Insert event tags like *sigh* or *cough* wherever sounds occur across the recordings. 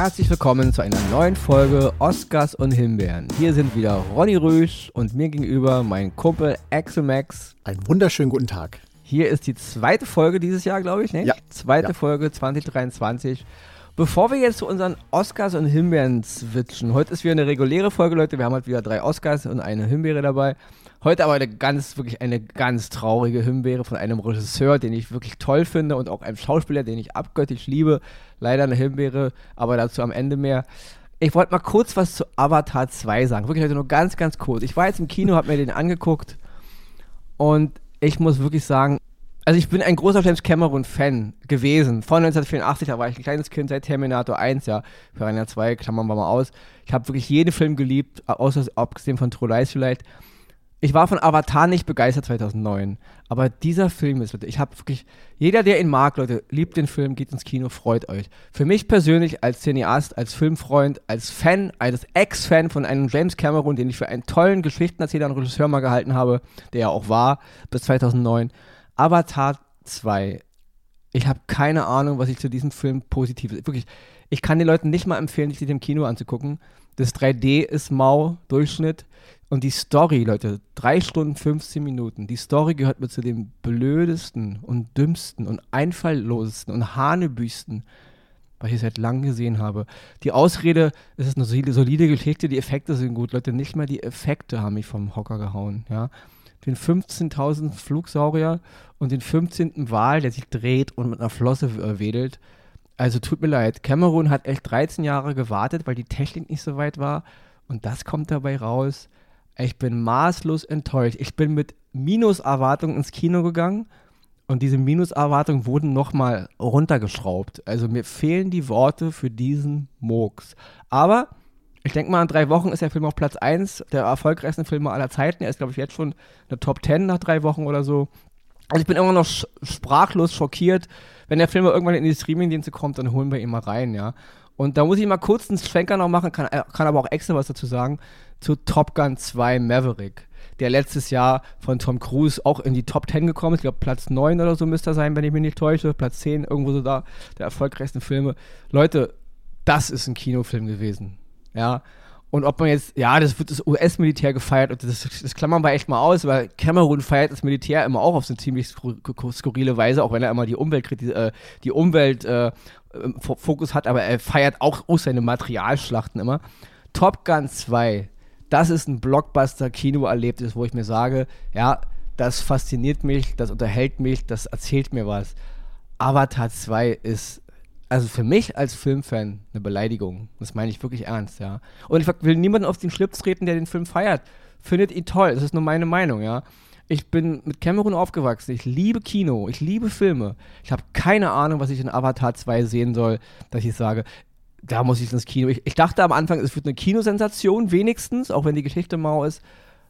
herzlich willkommen zu einer neuen Folge Oscars und Himbeeren. Hier sind wieder Ronny Rüsch und mir gegenüber mein Kumpel Axel Max. Einen wunderschönen guten Tag. Hier ist die zweite Folge dieses Jahr, glaube ich, ne? Ja. Zweite Ja. Folge 2023. Bevor wir jetzt zu unseren Oscars und Himbeeren switchen, heute ist wieder eine reguläre Folge, Leute. Wir haben heute wieder drei Oscars und eine Himbeere dabei. Heute aber eine ganz, wirklich eine ganz traurige Himbeere von einem Regisseur, den ich wirklich toll finde und auch einem Schauspieler, den ich abgöttisch liebe. Leider eine Himbeere, aber dazu am Ende mehr. Ich wollte mal kurz was zu Avatar 2 sagen. Wirklich heute nur ganz, ganz kurz. Ich war jetzt im Kino, habe mir den angeguckt und ich muss wirklich sagen, also ich bin ein großer James Cameron-Fan gewesen. Von 1984, da war ich ein kleines Kind seit Terminator 1, ja. Piranha 2, klammern wir mal aus. Ich habe wirklich jeden Film geliebt, außer abgesehen von True Lies vielleicht. Ich war von Avatar nicht begeistert 2009, aber dieser Film ist, Leute, ich habe wirklich, jeder, der ihn mag, Leute, liebt den Film, geht ins Kino, freut euch. Für mich persönlich als Cineast, als Filmfreund, als Fan, als Ex-Fan von einem James Cameron, den ich für einen tollen Geschichtenerzähler und Regisseur mal gehalten habe, der ja auch war, bis 2009. Avatar 2. Ich habe keine Ahnung, was ich zu diesem Film positiv. Wirklich, ich kann den Leuten nicht mal empfehlen, sich den im Kino anzugucken. Das 3D ist mau, Durchschnitt. Und die Story, Leute, 3 Stunden 15 Minuten. Die Story gehört mir zu den blödesten und dümmsten und einfalllosesten und hanebüchsten, was ich seit langem gesehen habe. Die Ausrede, es ist eine solide, solide Geschichte, die Effekte sind gut. Leute, nicht mal die Effekte haben mich vom Hocker gehauen, ja. Den 15.000 Flugsaurier und den 15. Wal, der sich dreht und mit einer Flosse äh, wedelt. Also tut mir leid, Cameron hat echt 13 Jahre gewartet, weil die Technik nicht so weit war. Und das kommt dabei raus. Ich bin maßlos enttäuscht. Ich bin mit Minuserwartungen ins Kino gegangen und diese Minuserwartungen wurden nochmal runtergeschraubt. Also mir fehlen die Worte für diesen Murks. Aber ich denke mal, in drei Wochen ist der Film auf Platz 1 der erfolgreichsten Filme aller Zeiten. Er ist, glaube ich, jetzt schon eine Top 10 nach drei Wochen oder so. Also ich bin immer noch sprachlos schockiert. Wenn der Film mal irgendwann in die Streamingdienste kommt, dann holen wir ihn mal rein, ja. Und da muss ich mal kurz einen Schwenker noch machen, kann, äh, kann aber auch extra was dazu sagen, zu Top Gun 2 Maverick, der letztes Jahr von Tom Cruise auch in die Top 10 gekommen ist. Ich glaube, Platz 9 oder so müsste er sein, wenn ich mich nicht täusche. Platz 10, irgendwo so da, der erfolgreichsten Filme. Leute, das ist ein Kinofilm gewesen. Ja. Und ob man jetzt, ja, das wird das US-Militär gefeiert und das, das klammern wir echt mal aus, weil Cameron feiert das Militär immer auch auf so eine ziemlich skur- skurrile Weise, auch wenn er immer die Umwelt, äh, die Umwelt äh, Fo- Fokus hat, aber er feiert auch, auch seine Materialschlachten immer. Top Gun 2, das ist ein Blockbuster-Kino-Erlebnis, wo ich mir sage, ja, das fasziniert mich, das unterhält mich, das erzählt mir was. Avatar 2 ist also für mich als Filmfan eine Beleidigung. Das meine ich wirklich ernst, ja. Und ich will niemanden auf den Schlips treten, der den Film feiert. Findet ihn toll. Das ist nur meine Meinung, ja. Ich bin mit Cameron aufgewachsen. Ich liebe Kino. Ich liebe Filme. Ich habe keine Ahnung, was ich in Avatar 2 sehen soll, dass ich sage, da muss ich ins Kino. Ich, ich dachte am Anfang, es wird eine Kinosensation, wenigstens, auch wenn die Geschichte mau ist.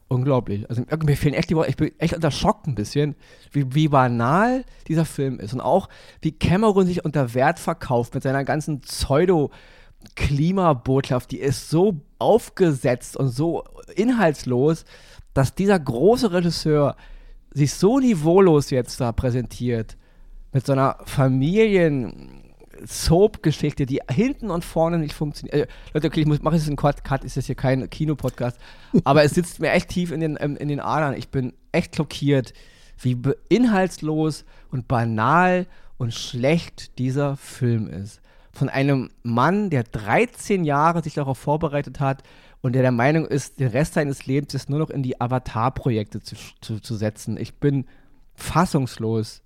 Unglaublich. Also mir fehlen echt die Worte. Ich bin echt unter Schock ein bisschen, wie, wie banal dieser Film ist. Und auch, wie Cameron sich unter Wert verkauft mit seiner ganzen Pseudo-Klimabotschaft. Die ist so aufgesetzt und so inhaltslos, dass dieser große Regisseur sich so niveaulos jetzt da präsentiert. Mit so einer Familien- Soap-Geschichte, die hinten und vorne nicht funktioniert. Äh, Leute, okay, ich muss, mache jetzt einen Cut, Cut, ist das hier kein Kinopodcast, *laughs* aber es sitzt mir echt tief in den, ähm, in den Adern. Ich bin echt schockiert, wie inhaltslos und banal und schlecht dieser Film ist. Von einem Mann, der 13 Jahre sich darauf vorbereitet hat und der der Meinung ist, den Rest seines Lebens ist nur noch in die Avatar-Projekte zu, zu, zu setzen. Ich bin fassungslos,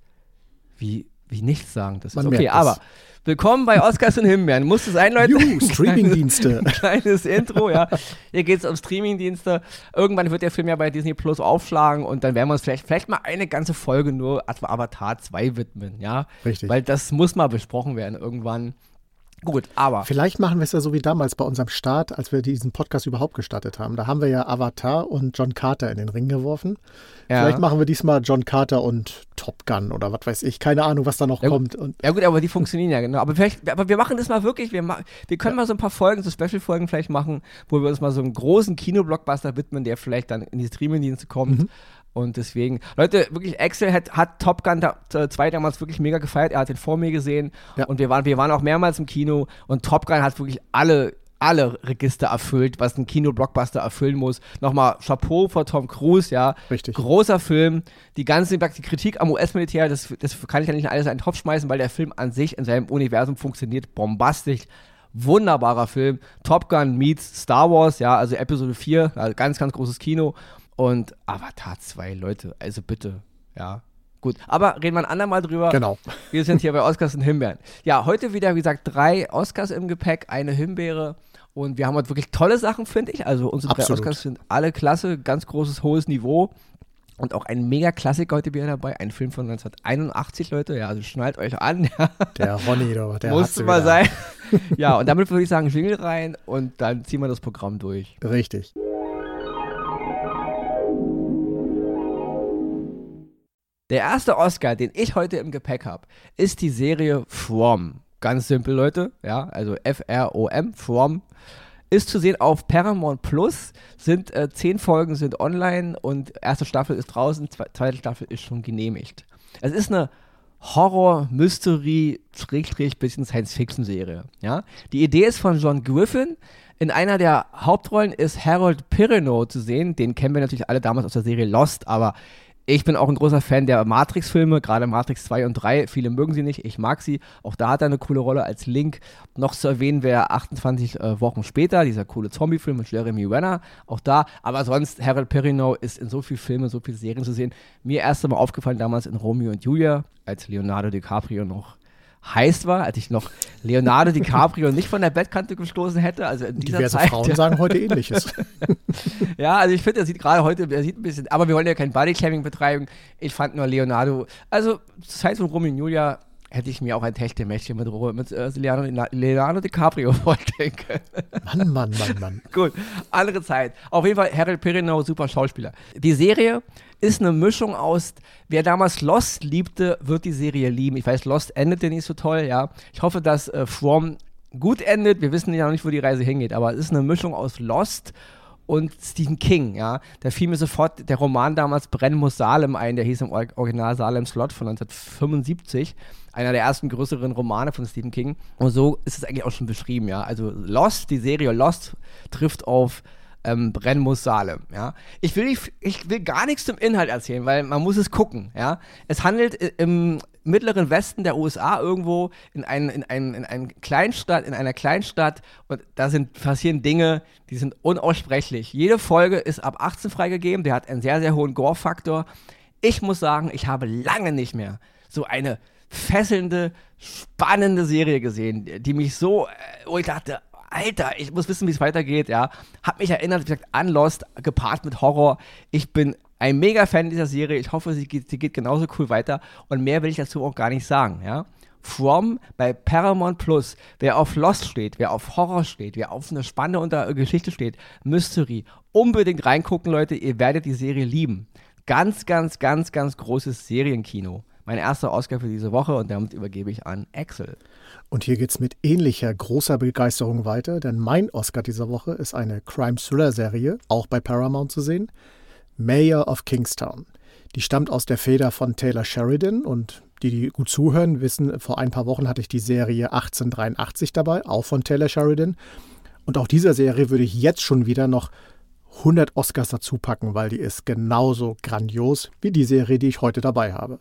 wie, wie nichts sagen. Das ist Man okay, merkt es. aber willkommen bei Oscars und Himbeeren. Muss es sein, Leute? Juhu, *laughs* Streamingdienste. Ein *laughs* kleines Intro, ja. Hier geht es um Streamingdienste. Irgendwann wird der Film ja bei Disney Plus aufschlagen und dann werden wir uns vielleicht, vielleicht mal eine ganze Folge nur Avatar 2 widmen, ja. Richtig. Weil das muss mal besprochen werden irgendwann. Gut, aber Vielleicht machen wir es ja so wie damals bei unserem Start, als wir diesen Podcast überhaupt gestartet haben. Da haben wir ja Avatar und John Carter in den Ring geworfen. Ja. Vielleicht machen wir diesmal John Carter und Top Gun oder was weiß ich. Keine Ahnung, was da noch Ja, kommt. Und Ja gut, aber die funktionieren ja genau. Aber vielleicht, aber wir machen das mal wirklich. Wir, ma wir können mal so ein paar Folgen, so Special-Folgen vielleicht machen, wo wir uns mal so einem großen Kinoblockbuster widmen, der vielleicht dann in die Streamingdienste kommt. Und deswegen, Leute, wirklich, Axel hat, hat Top Gun 2 damals wirklich mega gefeiert. Er hat den vor mir gesehen ja. und wir waren, wir waren auch mehrmals im Kino und Top Gun hat wirklich alle alle Register erfüllt, was ein Kino-Blockbuster erfüllen muss. Nochmal Chapeau vor Tom Cruise, ja. Richtig. Großer Film. Die ganze die Kritik am US-Militär, das, das kann ich ja nicht alles in einen Topf schmeißen, weil der Film an sich in seinem Universum funktioniert bombastisch. Wunderbarer Film. Top Gun meets Star Wars, ja, also Episode 4, also ganz, ganz großes Kino. Und Avatar 2, Leute, also bitte, ja. Gut, aber reden wir ein andermal drüber. Genau. Wir sind hier bei Oscars und Himbeeren. Ja, heute wieder, wie gesagt, drei Oscars im Gepäck, eine Himbeere. Und wir haben heute wirklich tolle Sachen, finde ich. Also unsere Absolut. drei Oscars sind alle klasse, ganz großes, hohes Niveau. Und auch ein Mega-Klassiker heute wieder dabei, ein Film von 1981, Leute. Ja, also schnallt euch an. *laughs* Der Ronny, der Musste mal wieder. sein. *laughs* ja, und damit würde ich sagen, Jingle rein und dann ziehen wir das Programm durch. Richtig. Der erste Oscar, den ich heute im Gepäck habe, ist die Serie From. Ganz simpel, Leute. Ja, also F-R-O-M, From. Ist zu sehen auf Paramount Plus. Sind äh, zehn Folgen sind online und erste Staffel ist draußen, zweite Staffel ist schon genehmigt. Es ist eine Horror, Mystery, Schrägstrich, bisschen Science-Fiction-Serie. Ja? Die Idee ist von John Griffin. In einer der Hauptrollen ist Harold Perrineau zu sehen. Den kennen wir natürlich alle damals aus der Serie Lost, aber ich bin auch ein großer Fan der Matrix-Filme, gerade Matrix 2 und 3. Viele mögen sie nicht, ich mag sie. Auch da hat er eine coole Rolle als Link. Noch zu erwähnen wäre 28 äh, Wochen später, dieser coole Zombie-Film mit Jeremy Renner. Auch da. Aber sonst, Harold Perrineau ist in so vielen Filmen, so vielen Serien zu sehen. Mir erst einmal aufgefallen damals in Romeo und Julia, als Leonardo DiCaprio noch heiß war, als ich noch Leonardo DiCaprio nicht von der Bettkante gestoßen hätte. Also in dieser Diverse Zeit, Frauen sagen heute ähnliches. *laughs* ja, also ich finde, er sieht gerade heute, er sieht ein bisschen, aber wir wollen ja kein Bodyclamming betreiben. Ich fand nur Leonardo, also zur Zeit von Romeo und Julia hätte ich mir auch ein Techtelmächtchen mit, mit äh, Leonardo, Leonardo DiCaprio *laughs* vorstellen können. Mann, Mann, Mann, Mann. *laughs* Gut, andere Zeit. Auf jeden Fall Harold Perrineau, super Schauspieler. Die Serie ist eine Mischung aus, wer damals Lost liebte, wird die Serie lieben. Ich weiß, Lost endete nicht so toll, ja. Ich hoffe, dass äh, From gut endet. Wir wissen ja noch nicht, wo die Reise hingeht, aber es ist eine Mischung aus Lost und Stephen King, ja. Da fiel mir sofort der Roman damals Brennen muss Salem ein, der hieß im Original Salem Slot von 1975. Einer der ersten größeren Romane von Stephen King. Und so ist es eigentlich auch schon beschrieben, ja. Also Lost, die Serie Lost trifft auf ähm, Brennen muss Salem, ja. Ich will, ich will gar nichts zum Inhalt erzählen, weil man muss es gucken, ja. Es handelt im mittleren Westen der USA irgendwo in, ein, in, ein, in, ein Kleinstadt, in einer Kleinstadt und da sind passieren Dinge, die sind unaussprechlich. Jede Folge ist ab 18 freigegeben, der hat einen sehr, sehr hohen Gore-Faktor. Ich muss sagen, ich habe lange nicht mehr so eine fesselnde, spannende Serie gesehen, die mich so, äh, wo ich dachte, Alter, ich muss wissen, wie es weitergeht, ja. Hab mich erinnert, wie gesagt, an Lost, gepaart mit Horror. Ich bin ein mega Fan dieser Serie. Ich hoffe, sie geht, sie geht genauso cool weiter. Und mehr will ich dazu auch gar nicht sagen, ja. From bei Paramount Plus. Wer auf Lost steht, wer auf Horror steht, wer auf eine spannende Geschichte steht, Mystery, unbedingt reingucken, Leute. Ihr werdet die Serie lieben. Ganz, ganz, ganz, ganz großes Serienkino. Mein erster Oscar für diese Woche und damit übergebe ich an Axel. Und hier geht es mit ähnlicher großer Begeisterung weiter, denn mein Oscar dieser Woche ist eine Crime-Thriller-Serie, auch bei Paramount zu sehen. Mayor of Kingstown. Die stammt aus der Feder von Taylor Sheridan und die, die gut zuhören, wissen, vor ein paar Wochen hatte ich die Serie 1883 dabei, auch von Taylor Sheridan. Und auch dieser Serie würde ich jetzt schon wieder noch 100 Oscars dazu packen, weil die ist genauso grandios wie die Serie, die ich heute dabei habe.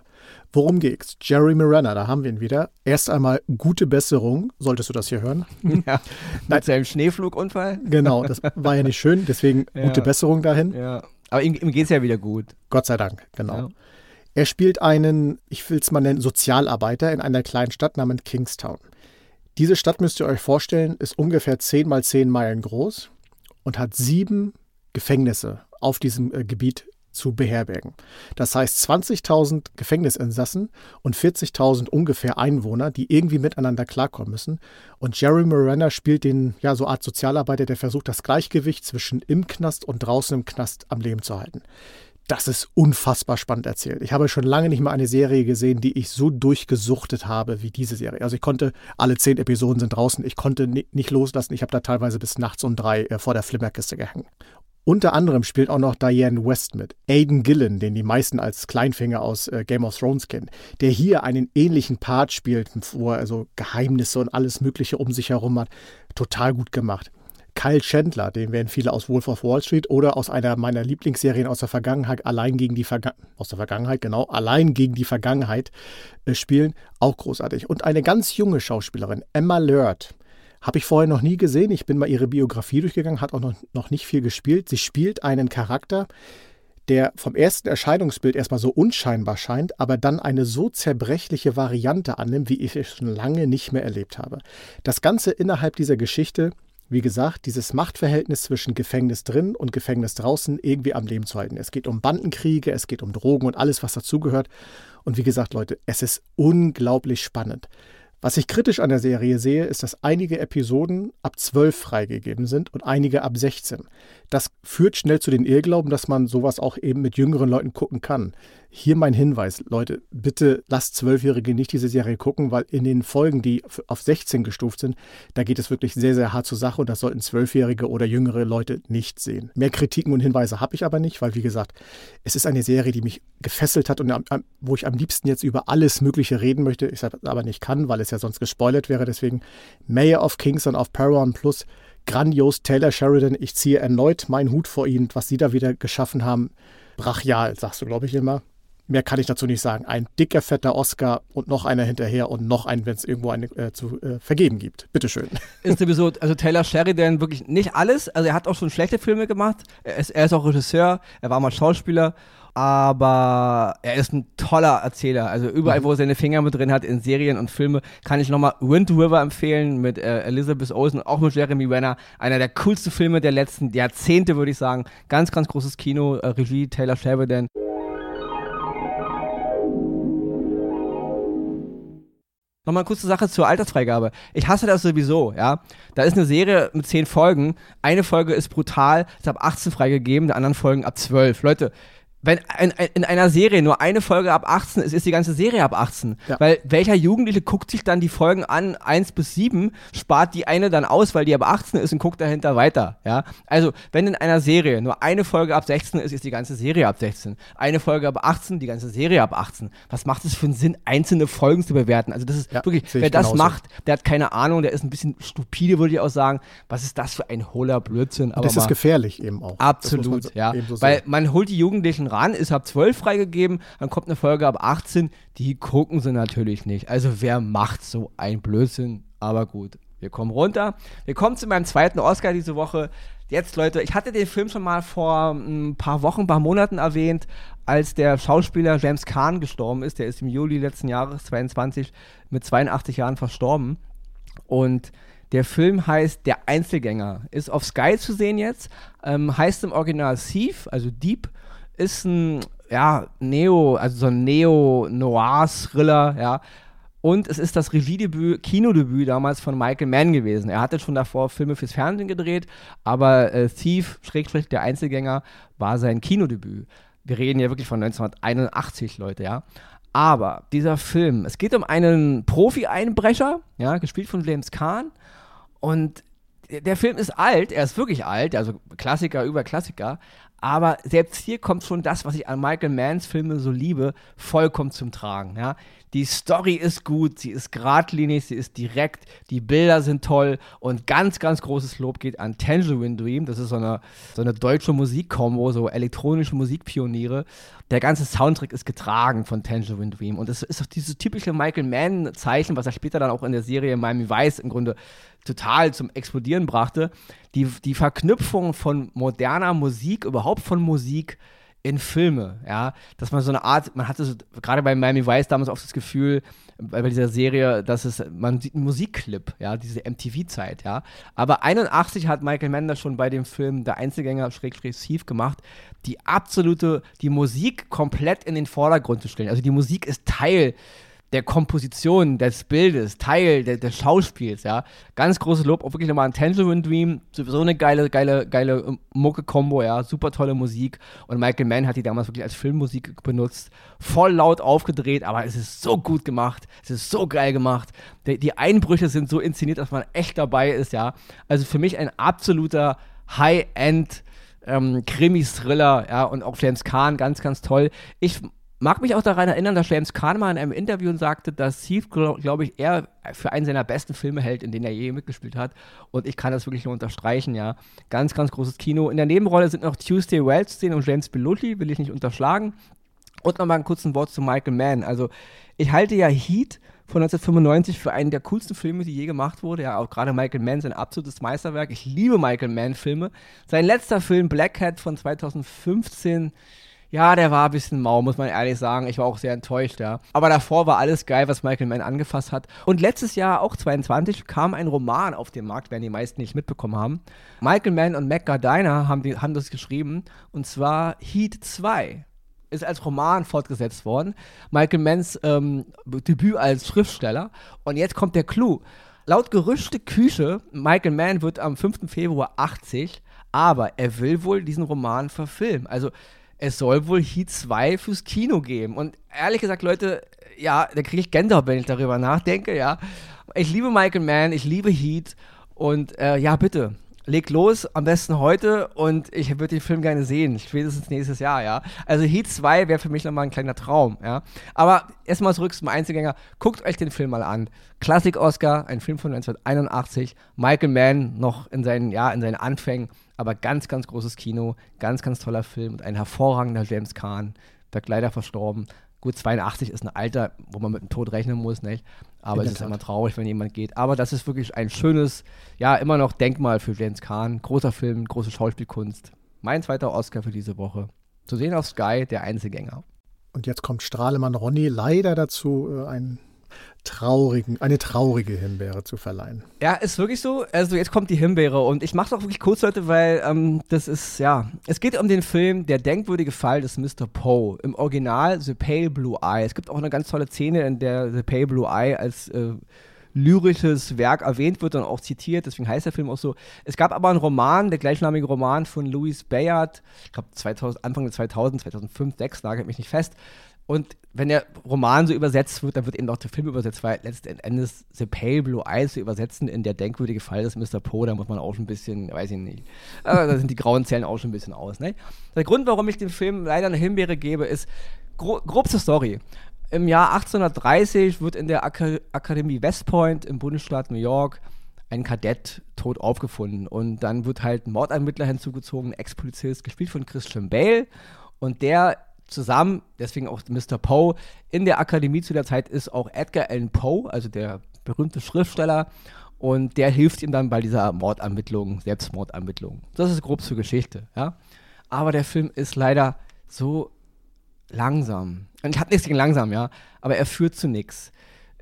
Worum geht's? Jeremy Renner, da haben wir ihn wieder. Erst einmal gute Besserung, solltest du das hier hören? *laughs* Ja, *laughs* mit seinem Schneeflugunfall. Genau, das war ja nicht schön, deswegen *laughs* ja. gute Besserung dahin. Ja. Aber ihm, ihm geht es ja wieder gut. Gott sei Dank, genau. Ja. Er spielt einen, ich will es mal nennen, Sozialarbeiter in einer kleinen Stadt namens Kingstown. Diese Stadt müsst ihr euch vorstellen, ist ungefähr 10 mal 10 Meilen groß und hat sieben Gefängnisse auf diesem äh, Gebiet zu beherbergen. Das heißt 20.000 Gefängnisinsassen und 40.000 ungefähr Einwohner, die irgendwie miteinander klarkommen müssen. Und Jerry Morena spielt den, ja, so Art Sozialarbeiter, der versucht, das Gleichgewicht zwischen im Knast und draußen im Knast am Leben zu halten. Das ist unfassbar spannend erzählt. Ich habe schon lange nicht mehr eine Serie gesehen, die ich so durchgesuchtet habe wie diese Serie. Also ich konnte, alle zehn Episoden sind draußen, ich konnte nicht loslassen. Ich habe da teilweise bis nachts um drei äh, vor der Flimmerkiste gehangen Unter anderem spielt auch noch Diane West mit. Aiden Gillen, den die meisten als Kleinfinger aus äh, Game of Thrones kennen, der hier einen ähnlichen Part spielt, wo er also Geheimnisse und alles Mögliche um sich herum hat. Total gut gemacht. Kyle Chandler, den werden viele aus Wolf of Wall Street oder aus einer meiner Lieblingsserien aus der Vergangenheit, allein gegen die Vergangenheit, aus der Vergangenheit, genau, allein gegen die Vergangenheit äh, spielen, auch großartig. Und eine ganz junge Schauspielerin, Emma Lurt, habe ich vorher noch nie gesehen. Ich bin mal ihre Biografie durchgegangen, hat auch noch, noch nicht viel gespielt. Sie spielt einen Charakter, der vom ersten Erscheinungsbild erstmal so unscheinbar scheint, aber dann eine so zerbrechliche Variante annimmt, wie ich es schon lange nicht mehr erlebt habe. Das Ganze innerhalb dieser Geschichte, wie gesagt, dieses Machtverhältnis zwischen Gefängnis drin und Gefängnis draußen irgendwie am Leben zu halten. Es geht um Bandenkriege, es geht um Drogen und alles, was dazugehört. Und wie gesagt, Leute, es ist unglaublich spannend. Was ich kritisch an der Serie sehe, ist, dass einige Episoden ab 12 freigegeben sind und einige ab 16. Das führt schnell zu den Irrglauben, dass man sowas auch eben mit jüngeren Leuten gucken kann. Hier mein Hinweis, Leute, bitte lasst Zwölfjährige nicht diese Serie gucken, weil in den Folgen, die auf 16 gestuft sind, da geht es wirklich sehr, sehr hart zur Sache und das sollten Zwölfjährige oder jüngere Leute nicht sehen. Mehr Kritiken und Hinweise habe ich aber nicht, weil wie gesagt, es ist eine Serie, die mich gefesselt hat und wo ich am liebsten jetzt über alles Mögliche reden möchte, ich aber nicht kann, weil es ja sonst gespoilert wäre. Deswegen Mayor of Kingston auf Paramount Plus grandios. Taylor Sheridan, ich ziehe erneut meinen Hut vor Ihnen, was Sie da wieder geschaffen haben. Brachial, sagst du, glaube ich, immer. Mehr kann ich dazu nicht sagen. Ein dicker, fetter Oscar und noch einer hinterher und noch einen, wenn es irgendwo eine äh, zu äh, vergeben gibt. Bitteschön. Ist sowieso, also Taylor Sheridan wirklich nicht alles. Also er hat auch schon schlechte Filme gemacht. Er ist, er ist auch Regisseur, er war mal Schauspieler aber er ist ein toller Erzähler. Also überall, mhm. wo er seine Finger mit drin hat, in Serien und Filme, kann ich nochmal Wind River empfehlen mit äh, Elizabeth Olsen, auch mit Jeremy Renner. Einer der coolsten Filme der letzten Jahrzehnte, würde ich sagen. Ganz, ganz großes Kino, äh, Regie Taylor Sheridan. Nochmal eine kurze Sache zur Altersfreigabe. Ich hasse das sowieso, ja. Da ist eine Serie mit zehn Folgen. Eine Folge ist brutal, ist ab 18 freigegeben, die anderen Folgen ab 12. Leute, wenn in, in, einer Serie nur eine Folge ab 18 ist, ist die ganze Serie ab 18. Ja. Weil welcher Jugendliche guckt sich dann die Folgen an, 1 bis 7, spart die eine dann aus, weil die ab 18 ist und guckt dahinter weiter. Ja? Also, wenn in einer Serie nur eine Folge ab 16 ist, ist die ganze Serie ab 16. Eine Folge ab 18, die ganze Serie ab 18. Was macht es für einen Sinn, einzelne Folgen zu bewerten? Also, das ist ja, wirklich, wer das genauso. macht, der hat keine Ahnung, der ist ein bisschen stupide, würde ich auch sagen. Was ist das für ein hohler Blödsinn? Aber das ist gefährlich eben auch. Absolut, ja. So weil man holt die Jugendlichen ran, ist ab 12 freigegeben, dann kommt eine Folge ab 18, die gucken sie natürlich nicht. Also wer macht so ein Blödsinn? Aber gut, wir kommen runter. Wir kommen zu meinem zweiten Oscar diese Woche. Jetzt, Leute, ich hatte den Film schon mal vor ein paar Wochen, ein paar Monaten erwähnt, als der Schauspieler James Kahn gestorben ist. Der ist im Juli letzten Jahres, 22, mit 82 Jahren verstorben. Und der Film heißt Der Einzelgänger, ist auf Sky zu sehen jetzt, ähm, heißt im Original Thief, also Dieb ist ein, ja, Neo, also so ein Neo-Noir-Thriller, ja. Und es ist das Regiedebüt, Kinodebüt damals von Michael Mann gewesen. Er hatte schon davor Filme fürs Fernsehen gedreht, aber äh, Thief, Schrägstrich, der Einzelgänger, war sein Kinodebüt. Wir reden ja wirklich von 1981, Leute, ja. Aber dieser Film, es geht um einen Profi-Einbrecher, ja, gespielt von James Kahn. Und der Film ist alt, er ist wirklich alt, also Klassiker über Klassiker, aber selbst hier kommt schon das, was ich an Michael Manns Filmen so liebe, vollkommen zum Tragen. Ja? Die Story ist gut, sie ist geradlinig, sie ist direkt, die Bilder sind toll und ganz, ganz großes Lob geht an Tangerine Dream. Das ist so eine, so eine deutsche Musikkombo, so elektronische Musikpioniere. Der ganze Soundtrack ist getragen von Tangerine Dream und es ist auch dieses typische Michael Mann-Zeichen, was er später dann auch in der Serie Miami Vice im Grunde total zum Explodieren brachte. Die, die Verknüpfung von moderner Musik, überhaupt von Musik in Filme, ja, dass man so eine Art, man hatte so, gerade bei Miami Vice damals oft das Gefühl, bei, dieser Serie, dass es, man sieht einen Musikclip, ja, diese MTV-Zeit, ja, aber 81 hat Michael Mender schon bei dem Film Der Einzelgänger Schrägstrich Steve gemacht, die absolute, die Musik komplett in den Vordergrund zu stellen, also die Musik ist Teil der Komposition, des Bildes, Teil de, des Schauspiels, ja. Ganz großes Lob, auch wirklich nochmal an Tangerine Dream, sowieso eine geile, geile, geile ähm, Mucke-Kombo, ja, super tolle Musik. Und Michael Mann hat die damals wirklich als Filmmusik benutzt, voll laut aufgedreht, aber es ist so gut gemacht, es ist so geil gemacht. Die, die Einbrüche sind so inszeniert, dass man echt dabei ist, ja. Also für mich ein absoluter High-End- ähm, Krimis, Thriller, ja, und auch James Kahn, ganz, ganz toll. Ich mag mich auch daran erinnern, dass James Kahn in einem Interview sagte, dass Heath, glaube glaub ich, er für einen seiner besten Filme hält, in denen er je mitgespielt hat. Und ich kann das wirklich nur unterstreichen, ja. Ganz, ganz großes Kino. In der Nebenrolle sind noch Tuesday Wellstein und James Belushi, will ich nicht unterschlagen. Und nochmal ein kurzes Wort zu Michael Mann. Also, ich halte ja Heat von 1995 für einen der coolsten Filme, die je gemacht wurde. Ja, auch gerade Michael Mann, sein absolutes Meisterwerk. Ich liebe Michael Mann-Filme. Sein letzter Film, Black Hat von 2015, ja, der war ein bisschen mau, muss man ehrlich sagen. Ich war auch sehr enttäuscht, ja. Aber davor war alles geil, was Michael Mann angefasst hat. Und letztes Jahr, auch 22, kam ein Roman auf den Markt, werden die meisten nicht mitbekommen haben. Michael Mann und Mac Gardiner haben, die, haben das geschrieben. Und zwar Heat 2 ist als Roman fortgesetzt worden. Michael Manns ähm, Debüt als Schriftsteller. Und jetzt kommt der Clou. Laut Gerüchte Küche, Michael Mann wird am 5. Februar 80, aber er will wohl diesen Roman verfilmen. Also es soll wohl Heat 2 fürs Kino geben. Und ehrlich gesagt, Leute, ja, da kriege ich Gänsehaut, wenn ich darüber nachdenke, ja. Ich liebe Michael Mann, ich liebe Heat und äh, ja, bitte, leg los, am besten heute und ich würde den Film gerne sehen, spätestens nächstes Jahr, ja. Also Heat 2 wäre für mich nochmal ein kleiner Traum, ja. Aber erstmal zurück zum Einzelgänger, guckt euch den Film mal an. Klassik-Oscar, ein Film von 1981, Michael Mann noch in seinen, ja, in seinen Anfängen, aber ganz, ganz großes Kino, ganz, ganz toller Film und ein hervorragender James Kahn, wird leider verstorben. Gut, 82 ist ein Alter, wo man mit dem Tod rechnen muss, nicht? Aber es ist immer traurig, wenn jemand geht. Aber das ist wirklich ein schönes, ja, immer noch Denkmal für James Kahn. Großer Film, große Schauspielkunst. Mein zweiter Oscar für diese Woche. Zu sehen auf Sky, der Einzelgänger. Und jetzt kommt Strahlemann Ronny leider dazu, äh, ein traurigen, eine traurige Himbeere zu verleihen. Ja, ist wirklich so. Also jetzt kommt die Himbeere und ich mache es auch wirklich kurz, Leute, weil ähm, das ist, ja, es geht um den Film Der denkwürdige Fall des Mr. Poe. Im Original The Pale Blue Eye. Es gibt auch eine ganz tolle Szene, in der The Pale Blue Eye als äh, lyrisches Werk erwähnt wird und auch zitiert, deswegen heißt der Film auch so. Es gab aber einen Roman, der gleichnamige Roman von Louis Bayard, ich glaube Anfang der 2000, 2005, 2006, nagelt mich nicht fest, und wenn der Roman so übersetzt wird, dann wird eben auch der Film übersetzt, weil letzten Endes The Pale Blue Eyes zu übersetzen in der denkwürdige Fall des Mr. Poe, da muss man auch schon ein bisschen, weiß ich nicht, aber da sind die grauen Zellen auch schon ein bisschen aus. Ne? Der Grund, warum ich dem Film leider eine Himbeere gebe, ist gro grob zur Story. Im Jahr 1830 wird in der Ak Akademie West Point im Bundesstaat New York ein Kadett tot aufgefunden und dann wird halt ein Mordermittler hinzugezogen, ein Ex-Polizist, gespielt von Christian Bale und der zusammen, deswegen auch Mr. Poe, in der Akademie zu der Zeit ist auch Edgar Allan Poe, also der berühmte Schriftsteller, und der hilft ihm dann bei dieser Mordermittlung, Selbstmordermittlung. Das ist grob zur Geschichte, ja. Aber der Film ist leider so langsam. Und ich habe nichts gegen langsam, ja, aber er führt zu nichts.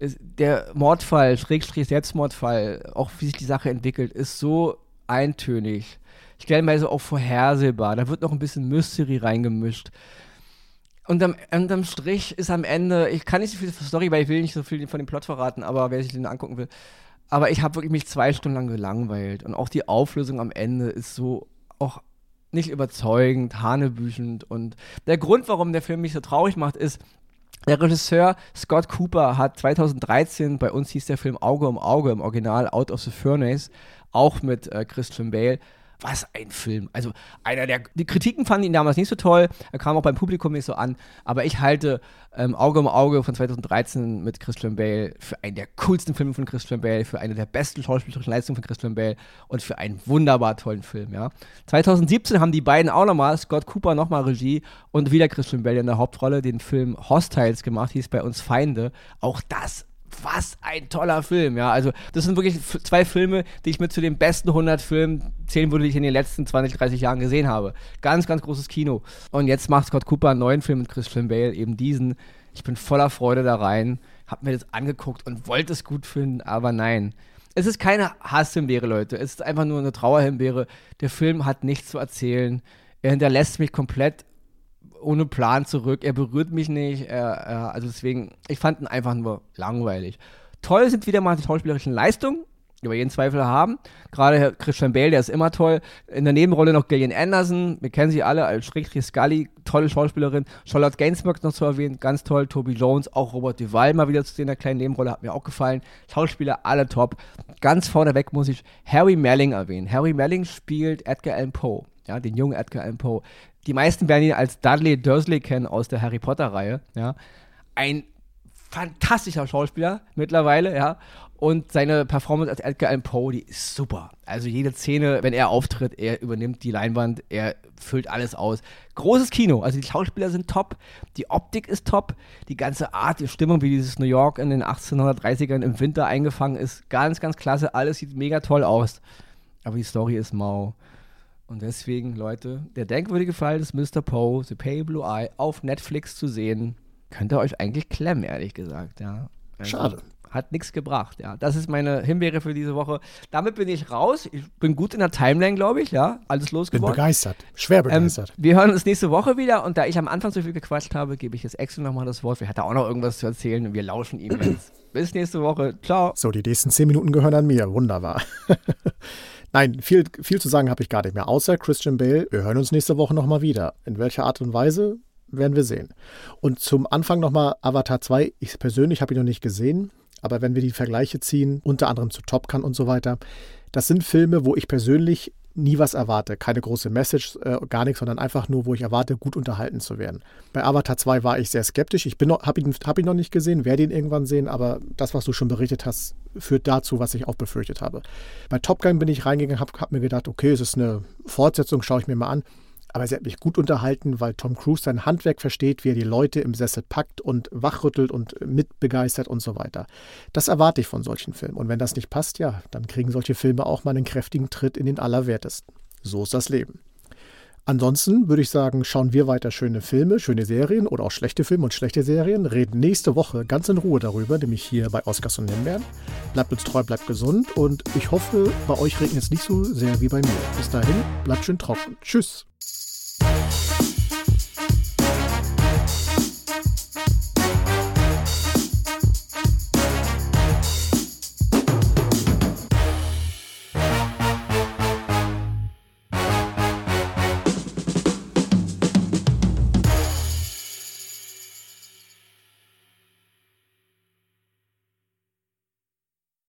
Der Mordfall, Schrägstrich Selbstmordfall, auch wie sich die Sache entwickelt, ist so eintönig. Stellenweise auch vorhersehbar. Da wird noch ein bisschen Mystery reingemischt unterm, unterm Strich ist am Ende, ich kann nicht so viel zur Story, weil ich will nicht so viel von dem Plot verraten, aber wer sich den angucken will. Aber ich habe wirklich mich zwei Stunden lang gelangweilt. Und auch die Auflösung am Ende ist so auch nicht überzeugend, hanebüchend. Und der Grund, warum der Film mich so traurig macht, ist, der Regisseur Scott Cooper hat 2013, bei uns hieß der Film Auge um Auge im Original Out of the Furnace, auch mit äh, Christian Bale, was ein Film. Also einer der, die Kritiken fanden ihn damals nicht so toll, er kam auch beim Publikum nicht so an, aber ich halte ähm, Auge um Auge von 2013 mit Christian Bale für einen der coolsten Filme von Christian Bale, für eine der besten schauspielerischen Leistungen von Christian Bale und für einen wunderbar tollen Film, ja. 2017 haben die beiden auch nochmal, Scott Cooper nochmal Regie und wieder Christian Bale in der Hauptrolle, den Film Hostiles gemacht, hieß bei uns Feinde. Auch das was ein toller Film, ja. Also, das sind wirklich zwei Filme, die ich mit zu den besten 100 Filmen zählen würde, die ich in den letzten 20, 30 Jahren gesehen habe. Ganz, ganz großes Kino. Und jetzt macht Scott Cooper einen neuen Film mit Christian Bale, eben diesen. Ich bin voller Freude da rein, hab mir das angeguckt und wollte es gut finden, aber nein. Es ist keine Hasshimbeere, Leute. Es ist einfach nur eine Trauerhimbeere. Der Film hat nichts zu erzählen. Er hinterlässt mich komplett ohne Plan zurück. Er berührt mich nicht. Er, er, also deswegen, ich fand ihn einfach nur langweilig. Toll sind wieder mal die schauspielerischen Leistungen, über jeden Zweifel haben. Gerade Herr Christian Bale, der ist immer toll. In der Nebenrolle noch Gillian Anderson, wir kennen sie alle als Schrägstrich Scully, tolle Schauspielerin. Charlotte Gainsbourg noch zu erwähnen, ganz toll. Toby Jones, auch Robert Duval mal wieder zu sehen in der kleinen Nebenrolle, hat mir auch gefallen. Schauspieler, alle top. Ganz vorneweg muss ich Harry Melling erwähnen. Harry Melling spielt Edgar Allan Poe. ja, den jungen Edgar Allan Poe. Die meisten werden ihn als Dudley Dursley kennen aus der Harry Potter-Reihe, ja. Ein fantastischer Schauspieler mittlerweile, ja. Und seine Performance als Edgar Allan Poe, die ist super. Also jede Szene, wenn er auftritt, er übernimmt die Leinwand, er füllt alles aus. Großes Kino, also die Schauspieler sind top, die Optik ist top, die ganze Art, die Stimmung, wie dieses New York in den 1830ern im Winter eingefangen ist, ganz, ganz klasse. Alles sieht mega toll aus. Aber die Story ist mau. Und deswegen, Leute, der denkwürdige Fall des Mr. Poe, The Pale Blue Eye, auf Netflix zu sehen, könnte euch eigentlich klemmen, ehrlich gesagt, ja. Also, Schade. Hat nichts gebracht, ja. Das ist meine Himbeere für diese Woche. Damit bin ich raus. Ich bin gut in der Timeline, glaube ich, ja. Alles losgeworden. Bin begeistert. Schwer ähm, begeistert. Ähm, wir hören uns nächste Woche wieder und da ich am Anfang so viel gequatscht habe, gebe ich jetzt extra nochmal das Wort. Wir hatten auch noch irgendwas zu erzählen und wir lauschen ihm jetzt. *clears throat* Bis nächste Woche. Ciao. So, die nächsten zehn Minuten gehören an mir. Wunderbar. *laughs* Nein, viel, viel zu sagen habe ich gar nicht mehr, außer Christian Bale. Wir hören uns nächste Woche nochmal wieder. In welcher Art und Weise, werden wir sehen. Und zum Anfang nochmal Avatar 2. Ich persönlich habe ihn noch nicht gesehen, aber wenn wir die Vergleiche ziehen, unter anderem zu Top Gun und so weiter, das sind Filme, wo ich persönlich nie was erwarte. Keine große Message, äh, gar nichts, sondern einfach nur, wo ich erwarte, gut unterhalten zu werden. Bei Avatar 2 war ich sehr skeptisch. Ich habe ihn, hab ihn noch nicht gesehen, werde ihn irgendwann sehen, aber das, was du schon berichtet hast, führt dazu, was ich auch befürchtet habe. Bei Top Gun bin ich reingegangen, habe hab mir gedacht, okay, es ist eine Fortsetzung, schaue ich mir mal an. Aber sie hat mich gut unterhalten, weil Tom Cruise sein Handwerk versteht, wie er die Leute im Sessel packt und wachrüttelt und mitbegeistert und so weiter. Das erwarte ich von solchen Filmen. Und wenn das nicht passt, ja, dann kriegen solche Filme auch mal einen kräftigen Tritt in den Allerwertesten. So ist das Leben. Ansonsten würde ich sagen, schauen wir weiter schöne Filme, schöne Serien oder auch schlechte Filme und schlechte Serien. Reden nächste Woche ganz in Ruhe darüber, nämlich hier bei Oscars und Himbeeren. Bleibt uns treu, bleibt gesund und ich hoffe, bei euch regnet es nicht so sehr wie bei mir. Bis dahin, bleibt schön trocken. Tschüss.